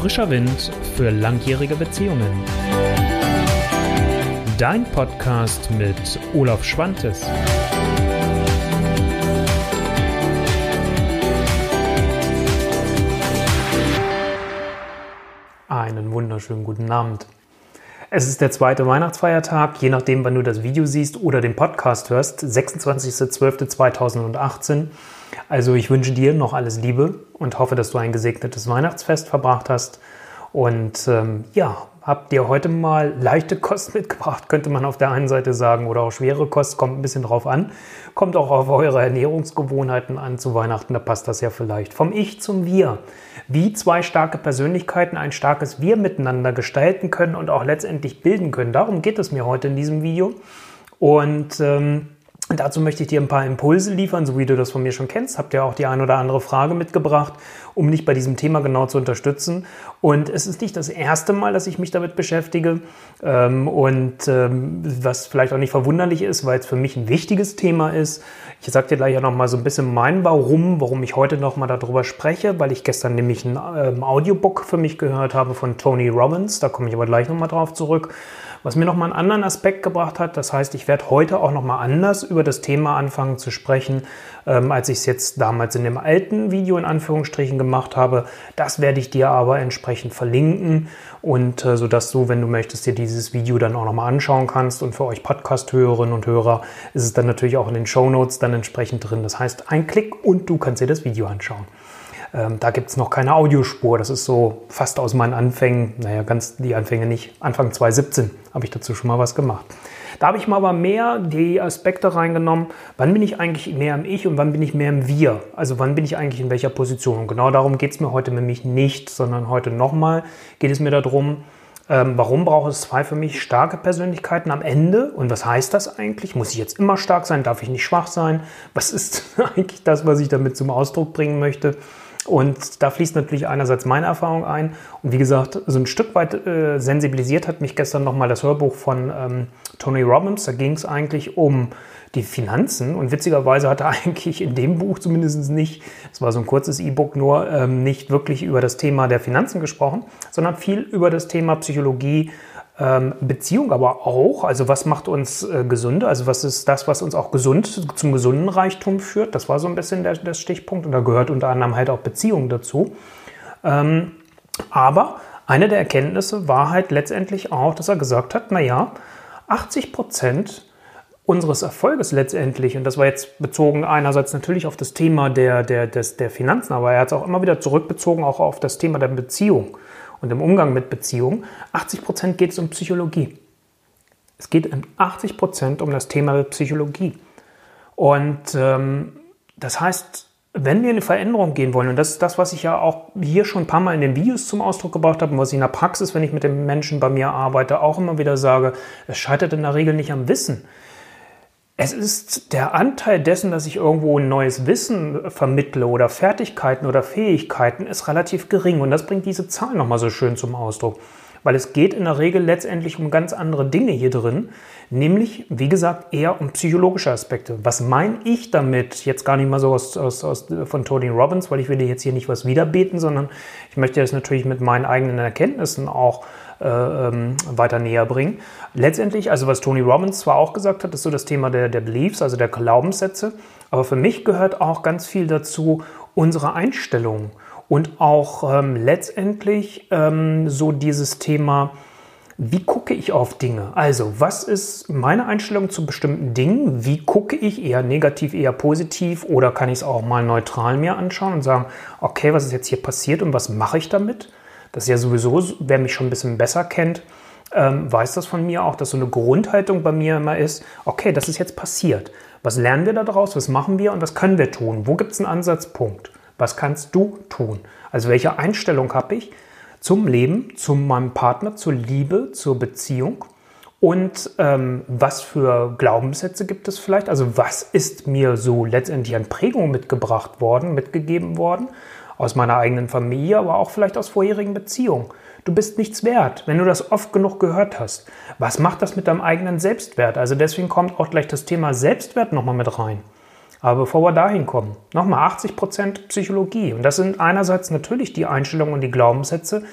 Frischer Wind für langjährige Beziehungen. Dein Podcast mit Olaf Schwantes. Einen wunderschönen guten Abend. Es ist der zweite Weihnachtsfeiertag, je nachdem, wann du das Video siehst oder den Podcast hörst, 26.12.2018. Also ich wünsche dir noch alles Liebe und hoffe, dass du ein gesegnetes Weihnachtsfest verbracht hast. Und ähm, ja, habt ihr heute mal leichte Kost mitgebracht, könnte man auf der einen Seite sagen, oder auch schwere Kost, kommt ein bisschen drauf an. Kommt auch auf eure Ernährungsgewohnheiten an zu Weihnachten, da passt das ja vielleicht. Vom Ich zum Wir. Wie zwei starke Persönlichkeiten ein starkes Wir miteinander gestalten können und auch letztendlich bilden können. Darum geht es mir heute in diesem Video. Und ähm, Dazu möchte ich dir ein paar Impulse liefern, so wie du das von mir schon kennst. Habt ihr auch die ein oder andere Frage mitgebracht, um dich bei diesem Thema genau zu unterstützen. Und es ist nicht das erste Mal, dass ich mich damit beschäftige. Ähm, und ähm, was vielleicht auch nicht verwunderlich ist, weil es für mich ein wichtiges Thema ist. Ich sage dir gleich ja nochmal so ein bisschen mein Warum, warum ich heute nochmal darüber spreche, weil ich gestern nämlich ein ähm, Audiobook für mich gehört habe von Tony Robbins. Da komme ich aber gleich nochmal drauf zurück was mir nochmal einen anderen Aspekt gebracht hat. Das heißt, ich werde heute auch nochmal anders über das Thema anfangen zu sprechen, ähm, als ich es jetzt damals in dem alten Video in Anführungsstrichen gemacht habe. Das werde ich dir aber entsprechend verlinken und äh, sodass du, wenn du möchtest, dir dieses Video dann auch nochmal anschauen kannst. Und für euch Podcast-Hörerinnen und Hörer ist es dann natürlich auch in den Show Notes dann entsprechend drin. Das heißt, ein Klick und du kannst dir das Video anschauen. Ähm, da gibt es noch keine Audiospur. Das ist so fast aus meinen Anfängen, naja, ganz die Anfänge nicht. Anfang 2017 habe ich dazu schon mal was gemacht. Da habe ich mal aber mehr die Aspekte reingenommen, wann bin ich eigentlich mehr im Ich und wann bin ich mehr im Wir. Also wann bin ich eigentlich in welcher Position. Und genau darum geht es mir heute nämlich nicht, sondern heute nochmal geht es mir darum, ähm, warum braucht es zwei für mich starke Persönlichkeiten am Ende? Und was heißt das eigentlich? Muss ich jetzt immer stark sein? Darf ich nicht schwach sein? Was ist eigentlich das, was ich damit zum Ausdruck bringen möchte? Und da fließt natürlich einerseits meine Erfahrung ein. Und wie gesagt, so ein Stück weit äh, sensibilisiert hat mich gestern nochmal das Hörbuch von ähm, Tony Robbins. Da ging es eigentlich um die Finanzen. Und witzigerweise hat er eigentlich in dem Buch zumindest nicht, es war so ein kurzes E-Book nur, ähm, nicht wirklich über das Thema der Finanzen gesprochen, sondern viel über das Thema Psychologie, Beziehung aber auch. Also was macht uns äh, gesünder? Also was ist das, was uns auch gesund zum gesunden Reichtum führt? Das war so ein bisschen der, der Stichpunkt und da gehört unter anderem halt auch Beziehung dazu. Ähm, aber eine der Erkenntnisse war halt letztendlich auch, dass er gesagt hat, naja, 80 Prozent unseres Erfolges letztendlich, und das war jetzt bezogen einerseits natürlich auf das Thema der, der, des, der Finanzen, aber er hat es auch immer wieder zurückbezogen, auch auf das Thema der Beziehung und im Umgang mit Beziehungen. 80 Prozent geht es um Psychologie. Es geht in 80 Prozent um das Thema Psychologie. Und ähm, das heißt, wenn wir in eine Veränderung gehen wollen, und das ist das, was ich ja auch hier schon ein paar Mal in den Videos zum Ausdruck gebracht habe und was ich in der Praxis, wenn ich mit den Menschen bei mir arbeite, auch immer wieder sage, es scheitert in der Regel nicht am Wissen. Es ist der Anteil dessen, dass ich irgendwo ein neues Wissen vermittle oder Fertigkeiten oder Fähigkeiten, ist relativ gering. Und das bringt diese Zahl nochmal so schön zum Ausdruck. Weil es geht in der Regel letztendlich um ganz andere Dinge hier drin, nämlich, wie gesagt, eher um psychologische Aspekte. Was meine ich damit? Jetzt gar nicht mal so aus, aus, aus, von Tony Robbins, weil ich will dir jetzt hier nicht was wiederbeten, sondern ich möchte das natürlich mit meinen eigenen Erkenntnissen auch äh, ähm, weiter näher bringen. Letztendlich, also was Tony Robbins zwar auch gesagt hat, ist so das Thema der, der Beliefs, also der Glaubenssätze, aber für mich gehört auch ganz viel dazu unsere Einstellung und auch ähm, letztendlich ähm, so dieses Thema, wie gucke ich auf Dinge? Also, was ist meine Einstellung zu bestimmten Dingen? Wie gucke ich eher negativ, eher positiv oder kann ich es auch mal neutral mir anschauen und sagen, okay, was ist jetzt hier passiert und was mache ich damit? Das ist ja sowieso, wer mich schon ein bisschen besser kennt, ähm, weiß das von mir auch, dass so eine Grundhaltung bei mir immer ist, okay, das ist jetzt passiert. Was lernen wir daraus? Was machen wir und was können wir tun? Wo gibt es einen Ansatzpunkt? Was kannst du tun? Also welche Einstellung habe ich zum Leben, zu meinem Partner, zur Liebe, zur Beziehung? Und ähm, was für Glaubenssätze gibt es vielleicht? Also was ist mir so letztendlich an Prägung mitgebracht worden, mitgegeben worden? Aus meiner eigenen Familie, aber auch vielleicht aus vorherigen Beziehungen. Du bist nichts wert, wenn du das oft genug gehört hast. Was macht das mit deinem eigenen Selbstwert? Also deswegen kommt auch gleich das Thema Selbstwert nochmal mit rein. Aber bevor wir dahin kommen, nochmal 80% Psychologie. Und das sind einerseits natürlich die Einstellungen und die Glaubenssätze.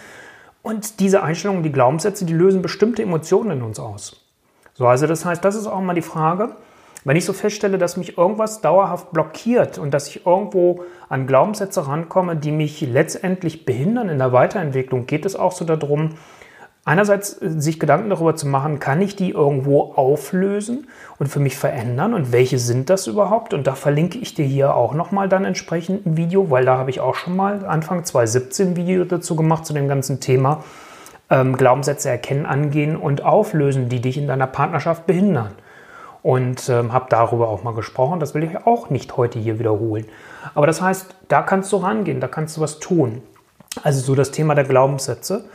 Und diese Einstellungen und die Glaubenssätze, die lösen bestimmte Emotionen in uns aus. So, also das heißt, das ist auch mal die Frage, wenn ich so feststelle, dass mich irgendwas dauerhaft blockiert und dass ich irgendwo an Glaubenssätze rankomme, die mich letztendlich behindern in der Weiterentwicklung, geht es auch so darum, einerseits äh, sich Gedanken darüber zu machen, kann ich die irgendwo auflösen und für mich verändern und welche sind das überhaupt? Und da verlinke ich dir hier auch nochmal dann entsprechend ein Video, weil da habe ich auch schon mal Anfang 2017 ein Video dazu gemacht zu dem ganzen Thema ähm, Glaubenssätze erkennen, angehen und auflösen, die dich in deiner Partnerschaft behindern und ähm, habe darüber auch mal gesprochen. Das will ich auch nicht heute hier wiederholen. Aber das heißt, da kannst du rangehen, da kannst du was tun. Also so das Thema der Glaubenssätze.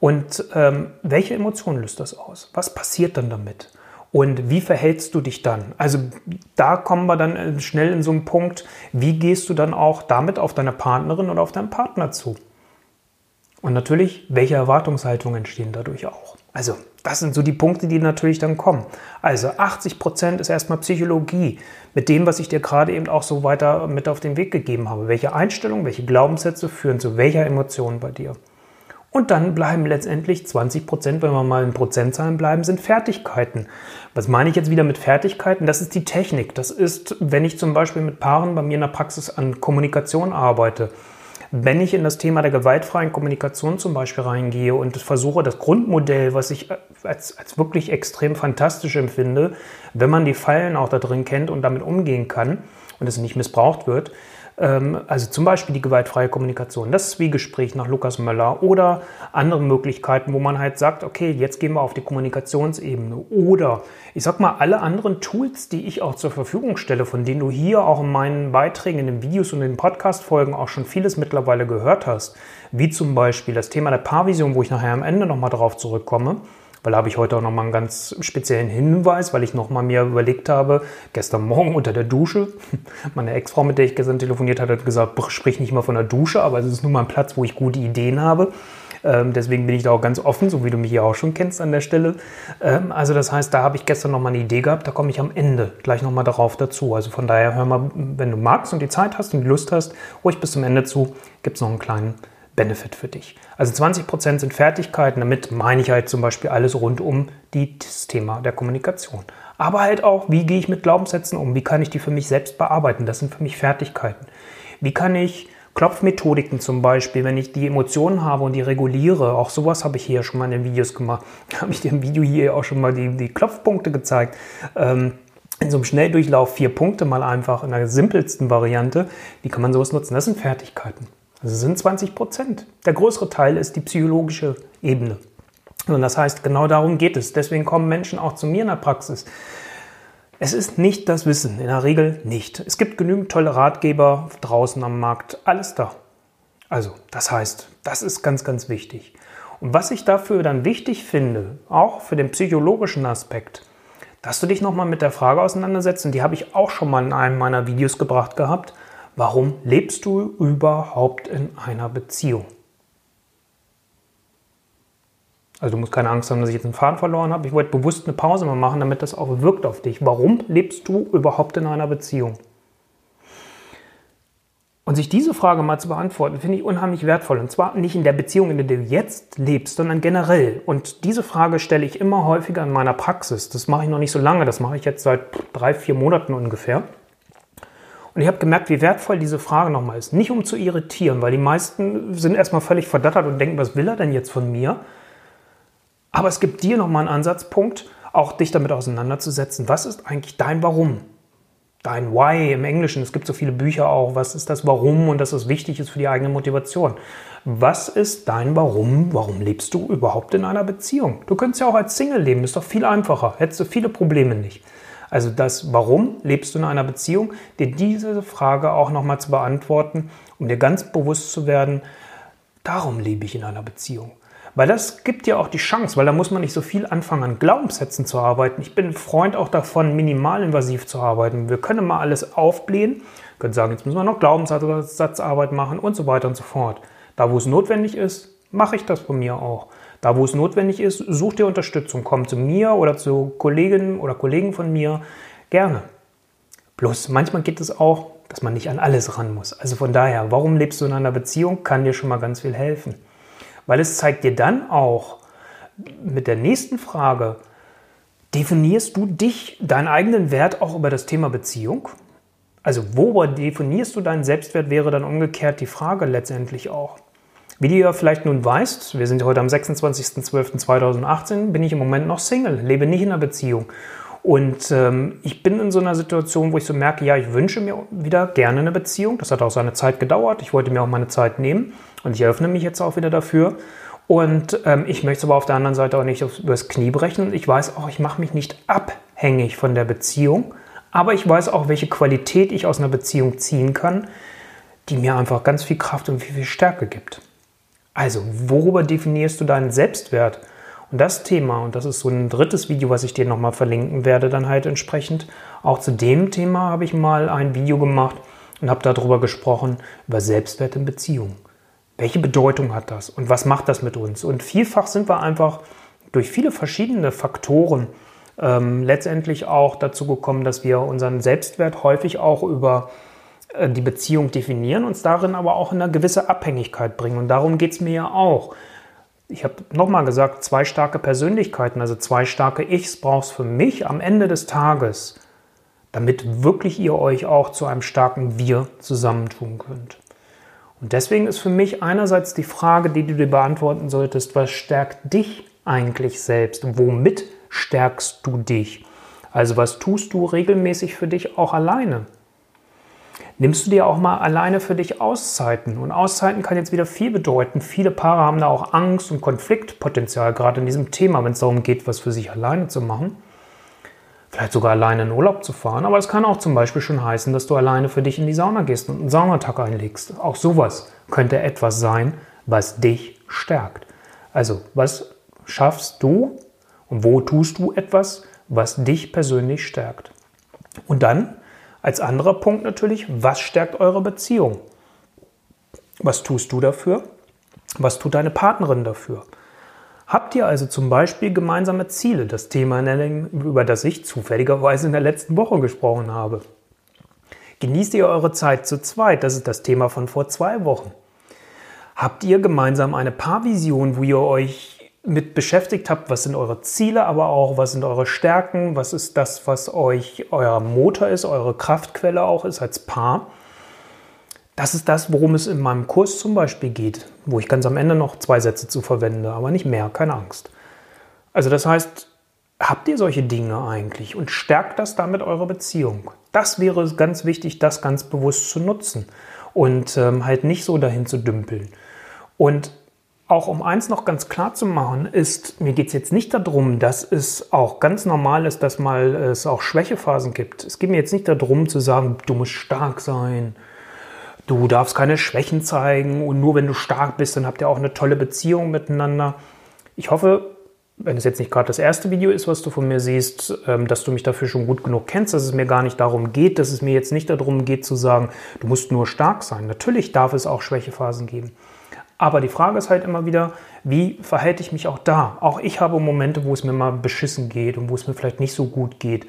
Und ähm, welche Emotionen löst das aus? Was passiert dann damit? Und wie verhältst du dich dann? Also da kommen wir dann äh, schnell in so einen Punkt, wie gehst du dann auch damit auf deine Partnerin oder auf deinen Partner zu? Und natürlich, welche Erwartungshaltungen entstehen dadurch auch? Also das sind so die Punkte, die natürlich dann kommen. Also 80 Prozent ist erstmal Psychologie, mit dem, was ich dir gerade eben auch so weiter mit auf den Weg gegeben habe. Welche Einstellungen, welche Glaubenssätze führen zu welcher Emotion bei dir? Und dann bleiben letztendlich 20 Prozent, wenn wir mal in Prozentzahlen bleiben, sind Fertigkeiten. Was meine ich jetzt wieder mit Fertigkeiten? Das ist die Technik. Das ist, wenn ich zum Beispiel mit Paaren bei mir in der Praxis an Kommunikation arbeite wenn ich in das Thema der gewaltfreien Kommunikation zum Beispiel reingehe und versuche, das Grundmodell, was ich als, als wirklich extrem fantastisch empfinde, wenn man die Fallen auch da drin kennt und damit umgehen kann und es nicht missbraucht wird, also zum Beispiel die gewaltfreie Kommunikation, das Zwiegespräch nach Lukas Möller oder andere Möglichkeiten, wo man halt sagt, okay, jetzt gehen wir auf die Kommunikationsebene. Oder ich sag mal alle anderen Tools, die ich auch zur Verfügung stelle, von denen du hier auch in meinen Beiträgen, in den Videos und in den Podcast-Folgen auch schon vieles mittlerweile gehört hast, wie zum Beispiel das Thema der Paarvision, wo ich nachher am Ende nochmal darauf zurückkomme weil da habe ich heute auch nochmal einen ganz speziellen Hinweis, weil ich nochmal mir überlegt habe, gestern Morgen unter der Dusche, meine Ex-Frau, mit der ich gestern telefoniert habe, hat gesagt, sprich nicht mal von der Dusche, aber es ist nur mal ein Platz, wo ich gute Ideen habe. Ähm, deswegen bin ich da auch ganz offen, so wie du mich ja auch schon kennst an der Stelle. Ähm, also das heißt, da habe ich gestern nochmal eine Idee gehabt, da komme ich am Ende gleich nochmal darauf dazu. Also von daher hör mal, wenn du magst und die Zeit hast und die Lust hast, ruhig bis zum Ende zu, gibt es noch einen kleinen Benefit für dich. Also 20% sind Fertigkeiten, damit meine ich halt zum Beispiel alles rund um das Thema der Kommunikation. Aber halt auch, wie gehe ich mit Glaubenssätzen um? Wie kann ich die für mich selbst bearbeiten? Das sind für mich Fertigkeiten. Wie kann ich Klopfmethodiken zum Beispiel, wenn ich die Emotionen habe und die reguliere, auch sowas habe ich hier schon mal in den Videos gemacht. Habe ich dir im Video hier auch schon mal die, die Klopfpunkte gezeigt. Ähm, in so einem Schnelldurchlauf vier Punkte mal einfach in der simpelsten Variante. Wie kann man sowas nutzen? Das sind Fertigkeiten. Das sind 20 Prozent. Der größere Teil ist die psychologische Ebene. Und das heißt, genau darum geht es. Deswegen kommen Menschen auch zu mir in der Praxis. Es ist nicht das Wissen, in der Regel nicht. Es gibt genügend tolle Ratgeber draußen am Markt, alles da. Also, das heißt, das ist ganz, ganz wichtig. Und was ich dafür dann wichtig finde, auch für den psychologischen Aspekt, dass du dich nochmal mit der Frage auseinandersetzt, und die habe ich auch schon mal in einem meiner Videos gebracht gehabt, Warum lebst du überhaupt in einer Beziehung? Also du musst keine Angst haben, dass ich jetzt einen Faden verloren habe. Ich wollte bewusst eine Pause mal machen, damit das auch wirkt auf dich. Warum lebst du überhaupt in einer Beziehung? Und sich diese Frage mal zu beantworten, finde ich unheimlich wertvoll. Und zwar nicht in der Beziehung, in der du jetzt lebst, sondern generell. Und diese Frage stelle ich immer häufiger in meiner Praxis. Das mache ich noch nicht so lange, das mache ich jetzt seit drei, vier Monaten ungefähr. Und ich habe gemerkt, wie wertvoll diese Frage nochmal ist. Nicht um zu irritieren, weil die meisten sind erstmal völlig verdattert und denken, was will er denn jetzt von mir? Aber es gibt dir nochmal einen Ansatzpunkt, auch dich damit auseinanderzusetzen. Was ist eigentlich dein Warum? Dein Why im Englischen. Es gibt so viele Bücher auch. Was ist das Warum und dass es wichtig ist für die eigene Motivation? Was ist dein Warum? Warum lebst du überhaupt in einer Beziehung? Du könntest ja auch als Single leben, ist doch viel einfacher. Hättest du viele Probleme nicht. Also das Warum lebst du in einer Beziehung, dir diese Frage auch nochmal zu beantworten, um dir ganz bewusst zu werden, darum lebe ich in einer Beziehung. Weil das gibt dir auch die Chance, weil da muss man nicht so viel anfangen an Glaubenssätzen zu arbeiten. Ich bin Freund auch davon, minimalinvasiv zu arbeiten. Wir können mal alles aufblähen, können sagen, jetzt müssen wir noch Glaubenssatzarbeit machen und so weiter und so fort. Da, wo es notwendig ist, mache ich das von mir auch. Da, wo es notwendig ist, such dir Unterstützung. Komm zu mir oder zu Kolleginnen oder Kollegen von mir. Gerne. Bloß manchmal geht es auch, dass man nicht an alles ran muss. Also von daher, warum lebst du in einer Beziehung, kann dir schon mal ganz viel helfen. Weil es zeigt dir dann auch mit der nächsten Frage, definierst du dich, deinen eigenen Wert auch über das Thema Beziehung? Also wo definierst du deinen Selbstwert, wäre dann umgekehrt die Frage letztendlich auch. Wie du ja vielleicht nun weißt, wir sind heute am 26.12.2018, bin ich im Moment noch Single, lebe nicht in einer Beziehung. Und ähm, ich bin in so einer Situation, wo ich so merke, ja, ich wünsche mir wieder gerne eine Beziehung. Das hat auch seine Zeit gedauert. Ich wollte mir auch meine Zeit nehmen und ich eröffne mich jetzt auch wieder dafür. Und ähm, ich möchte es aber auf der anderen Seite auch nicht übers Knie brechen. Ich weiß auch, ich mache mich nicht abhängig von der Beziehung, aber ich weiß auch, welche Qualität ich aus einer Beziehung ziehen kann, die mir einfach ganz viel Kraft und viel, viel Stärke gibt. Also, worüber definierst du deinen Selbstwert? Und das Thema, und das ist so ein drittes Video, was ich dir nochmal verlinken werde, dann halt entsprechend, auch zu dem Thema habe ich mal ein Video gemacht und habe darüber gesprochen, über Selbstwert in Beziehungen. Welche Bedeutung hat das und was macht das mit uns? Und vielfach sind wir einfach durch viele verschiedene Faktoren ähm, letztendlich auch dazu gekommen, dass wir unseren Selbstwert häufig auch über die Beziehung definieren, uns darin aber auch in eine gewisse Abhängigkeit bringen. Und darum geht es mir ja auch. Ich habe nochmal gesagt, zwei starke Persönlichkeiten, also zwei starke Ichs brauchst für mich am Ende des Tages, damit wirklich ihr euch auch zu einem starken Wir zusammentun könnt. Und deswegen ist für mich einerseits die Frage, die du dir beantworten solltest, was stärkt dich eigentlich selbst? Womit stärkst du dich? Also was tust du regelmäßig für dich auch alleine? Nimmst du dir auch mal alleine für dich Auszeiten? Und Auszeiten kann jetzt wieder viel bedeuten. Viele Paare haben da auch Angst und Konfliktpotenzial, gerade in diesem Thema, wenn es darum geht, was für sich alleine zu machen. Vielleicht sogar alleine in Urlaub zu fahren. Aber es kann auch zum Beispiel schon heißen, dass du alleine für dich in die Sauna gehst und einen Saunatag einlegst. Auch sowas könnte etwas sein, was dich stärkt. Also, was schaffst du und wo tust du etwas, was dich persönlich stärkt? Und dann als anderer Punkt natürlich, was stärkt eure Beziehung? Was tust du dafür? Was tut deine Partnerin dafür? Habt ihr also zum Beispiel gemeinsame Ziele, das Thema, über das ich zufälligerweise in der letzten Woche gesprochen habe? Genießt ihr eure Zeit zu zweit? Das ist das Thema von vor zwei Wochen. Habt ihr gemeinsam eine Paarvision, wo ihr euch mit beschäftigt habt, was sind eure Ziele, aber auch was sind eure Stärken, was ist das, was euch euer Motor ist, eure Kraftquelle auch ist als Paar. Das ist das, worum es in meinem Kurs zum Beispiel geht, wo ich ganz am Ende noch zwei Sätze zu verwende, aber nicht mehr, keine Angst. Also das heißt, habt ihr solche Dinge eigentlich und stärkt das damit eure Beziehung? Das wäre ganz wichtig, das ganz bewusst zu nutzen und ähm, halt nicht so dahin zu dümpeln. Und auch um eins noch ganz klar zu machen, ist, mir geht es jetzt nicht darum, dass es auch ganz normal ist, dass mal es auch Schwächephasen gibt. Es geht mir jetzt nicht darum zu sagen, du musst stark sein, du darfst keine Schwächen zeigen und nur wenn du stark bist, dann habt ihr auch eine tolle Beziehung miteinander. Ich hoffe, wenn es jetzt nicht gerade das erste Video ist, was du von mir siehst, ähm, dass du mich dafür schon gut genug kennst, dass es mir gar nicht darum geht, dass es mir jetzt nicht darum geht zu sagen, du musst nur stark sein. Natürlich darf es auch Schwächephasen geben. Aber die Frage ist halt immer wieder, wie verhalte ich mich auch da? Auch ich habe Momente, wo es mir mal beschissen geht und wo es mir vielleicht nicht so gut geht.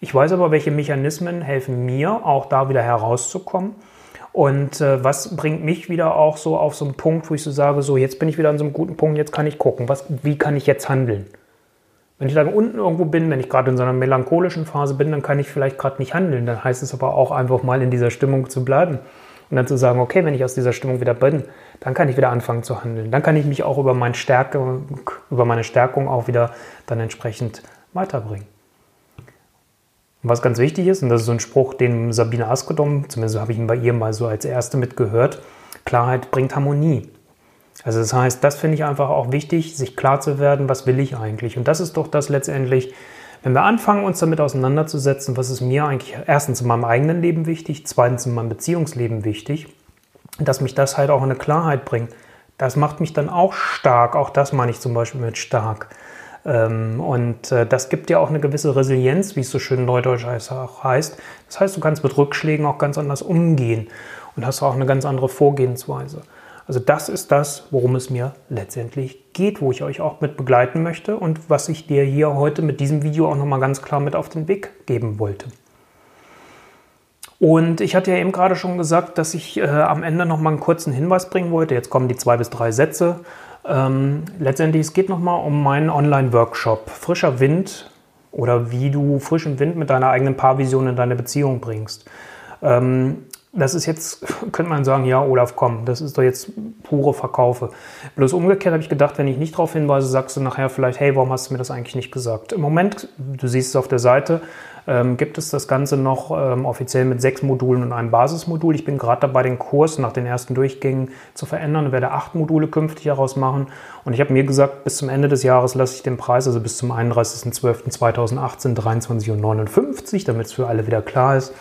Ich weiß aber, welche Mechanismen helfen mir, auch da wieder herauszukommen. Und äh, was bringt mich wieder auch so auf so einen Punkt, wo ich so sage, so jetzt bin ich wieder an so einem guten Punkt, jetzt kann ich gucken, was, wie kann ich jetzt handeln? Wenn ich da unten irgendwo bin, wenn ich gerade in so einer melancholischen Phase bin, dann kann ich vielleicht gerade nicht handeln. Dann heißt es aber auch einfach mal in dieser Stimmung zu bleiben und dann zu sagen, okay, wenn ich aus dieser Stimmung wieder bin, dann kann ich wieder anfangen zu handeln. Dann kann ich mich auch über, meine Stärke, über meine Stärkung auch wieder dann entsprechend weiterbringen. Und was ganz wichtig ist, und das ist so ein Spruch, den Sabine Askodom, zumindest habe ich ihn bei ihr mal so als erste mitgehört, Klarheit bringt Harmonie. Also das heißt, das finde ich einfach auch wichtig, sich klar zu werden, was will ich eigentlich. Und das ist doch das letztendlich, wenn wir anfangen, uns damit auseinanderzusetzen, was ist mir eigentlich erstens in meinem eigenen Leben wichtig, zweitens in meinem Beziehungsleben wichtig, dass mich das halt auch in eine Klarheit bringt. Das macht mich dann auch stark. Auch das meine ich zum Beispiel mit stark. Ähm, und äh, das gibt dir auch eine gewisse Resilienz, wie es so schön neudeutsch auch heißt. Das heißt, du kannst mit Rückschlägen auch ganz anders umgehen und hast auch eine ganz andere Vorgehensweise. Also das ist das, worum es mir letztendlich geht, wo ich euch auch mit begleiten möchte und was ich dir hier heute mit diesem Video auch nochmal ganz klar mit auf den Weg geben wollte. Und ich hatte ja eben gerade schon gesagt, dass ich äh, am Ende noch mal einen kurzen Hinweis bringen wollte. Jetzt kommen die zwei bis drei Sätze. Ähm, letztendlich, es geht noch mal um meinen Online-Workshop Frischer Wind oder wie du frischen Wind mit deiner eigenen Paarvision in deine Beziehung bringst. Ähm, das ist jetzt, könnte man sagen, ja, Olaf, komm, das ist doch jetzt pure Verkaufe. Bloß umgekehrt habe ich gedacht, wenn ich nicht darauf hinweise, sagst du nachher vielleicht, hey, warum hast du mir das eigentlich nicht gesagt? Im Moment, du siehst es auf der Seite, ähm, gibt es das Ganze noch ähm, offiziell mit sechs Modulen und einem Basismodul. Ich bin gerade dabei, den Kurs nach den ersten Durchgängen zu verändern werde acht Module künftig daraus machen. Und ich habe mir gesagt, bis zum Ende des Jahres lasse ich den Preis, also bis zum 31.12.2018, 23,59 Uhr, damit es für alle wieder klar ist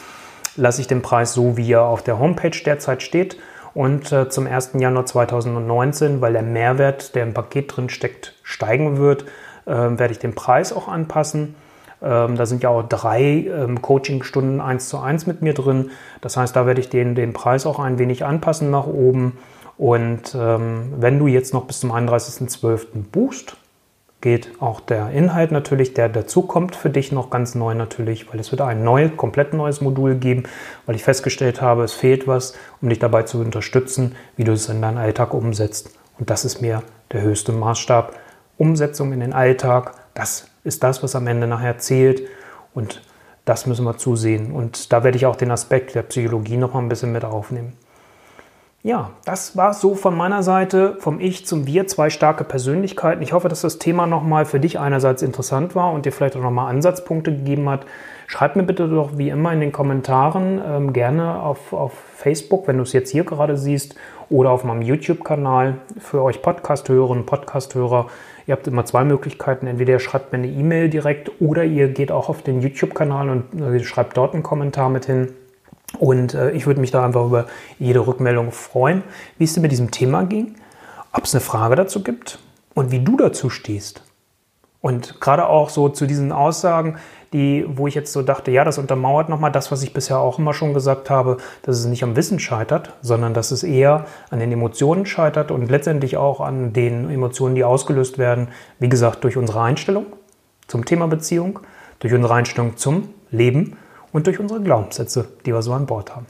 lasse ich den Preis so, wie er auf der Homepage derzeit steht. Und äh, zum 1. Januar 2019, weil der Mehrwert, der im Paket drin steckt, steigen wird, äh, werde ich den Preis auch anpassen. Ähm, da sind ja auch drei ähm, Coachingstunden 1 zu 1 mit mir drin. Das heißt, da werde ich den, den Preis auch ein wenig anpassen nach oben. Und ähm, wenn du jetzt noch bis zum 31.12. buchst, geht auch der Inhalt natürlich, der dazukommt, für dich noch ganz neu natürlich, weil es wird ein neues, komplett neues Modul geben, weil ich festgestellt habe, es fehlt was, um dich dabei zu unterstützen, wie du es in deinen Alltag umsetzt. Und das ist mir der höchste Maßstab. Umsetzung in den Alltag, das ist das, was am Ende nachher zählt. Und das müssen wir zusehen. Und da werde ich auch den Aspekt der Psychologie noch mal ein bisschen mit aufnehmen. Ja, das war so von meiner Seite, vom Ich zum Wir, zwei starke Persönlichkeiten. Ich hoffe, dass das Thema nochmal für dich einerseits interessant war und dir vielleicht auch nochmal Ansatzpunkte gegeben hat. Schreib mir bitte doch wie immer in den Kommentaren ähm, gerne auf, auf Facebook, wenn du es jetzt hier gerade siehst, oder auf meinem YouTube-Kanal für euch Podcast-Hörerinnen und Podcast-Hörer. Ihr habt immer zwei Möglichkeiten. Entweder ihr schreibt mir eine E-Mail direkt oder ihr geht auch auf den YouTube-Kanal und äh, schreibt dort einen Kommentar mit hin. Und äh, ich würde mich da einfach über jede Rückmeldung freuen, wie es dir mit diesem Thema ging, ob es eine Frage dazu gibt und wie du dazu stehst. Und gerade auch so zu diesen Aussagen, die, wo ich jetzt so dachte, ja, das untermauert nochmal das, was ich bisher auch immer schon gesagt habe, dass es nicht am Wissen scheitert, sondern dass es eher an den Emotionen scheitert und letztendlich auch an den Emotionen, die ausgelöst werden, wie gesagt, durch unsere Einstellung zum Thema Beziehung, durch unsere Einstellung zum Leben und durch unsere Glaubenssätze, die wir so an Bord haben.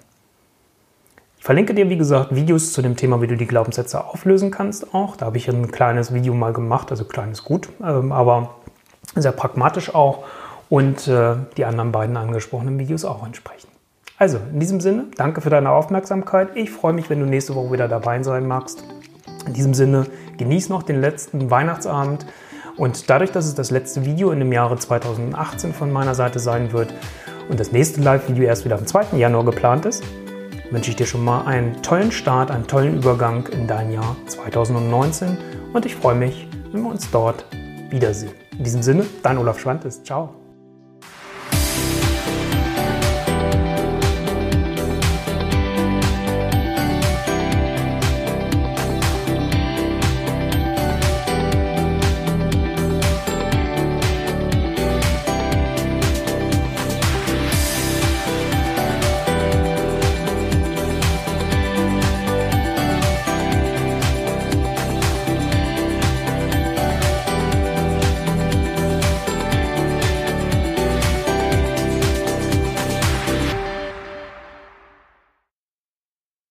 Ich verlinke dir, wie gesagt, Videos zu dem Thema, wie du die Glaubenssätze auflösen kannst auch. Da habe ich ein kleines Video mal gemacht, also kleines gut, ähm, aber sehr pragmatisch auch und äh, die anderen beiden angesprochenen Videos auch entsprechend. Also, in diesem Sinne, danke für deine Aufmerksamkeit. Ich freue mich, wenn du nächste Woche wieder dabei sein magst. In diesem Sinne, genieß noch den letzten Weihnachtsabend. Und dadurch, dass es das letzte Video in dem Jahre 2018 von meiner Seite sein wird, und das nächste Live-Video erst wieder am 2. Januar geplant ist, wünsche ich dir schon mal einen tollen Start, einen tollen Übergang in dein Jahr 2019 und ich freue mich, wenn wir uns dort wiedersehen. In diesem Sinne, dein Olaf Schwantes. Ciao.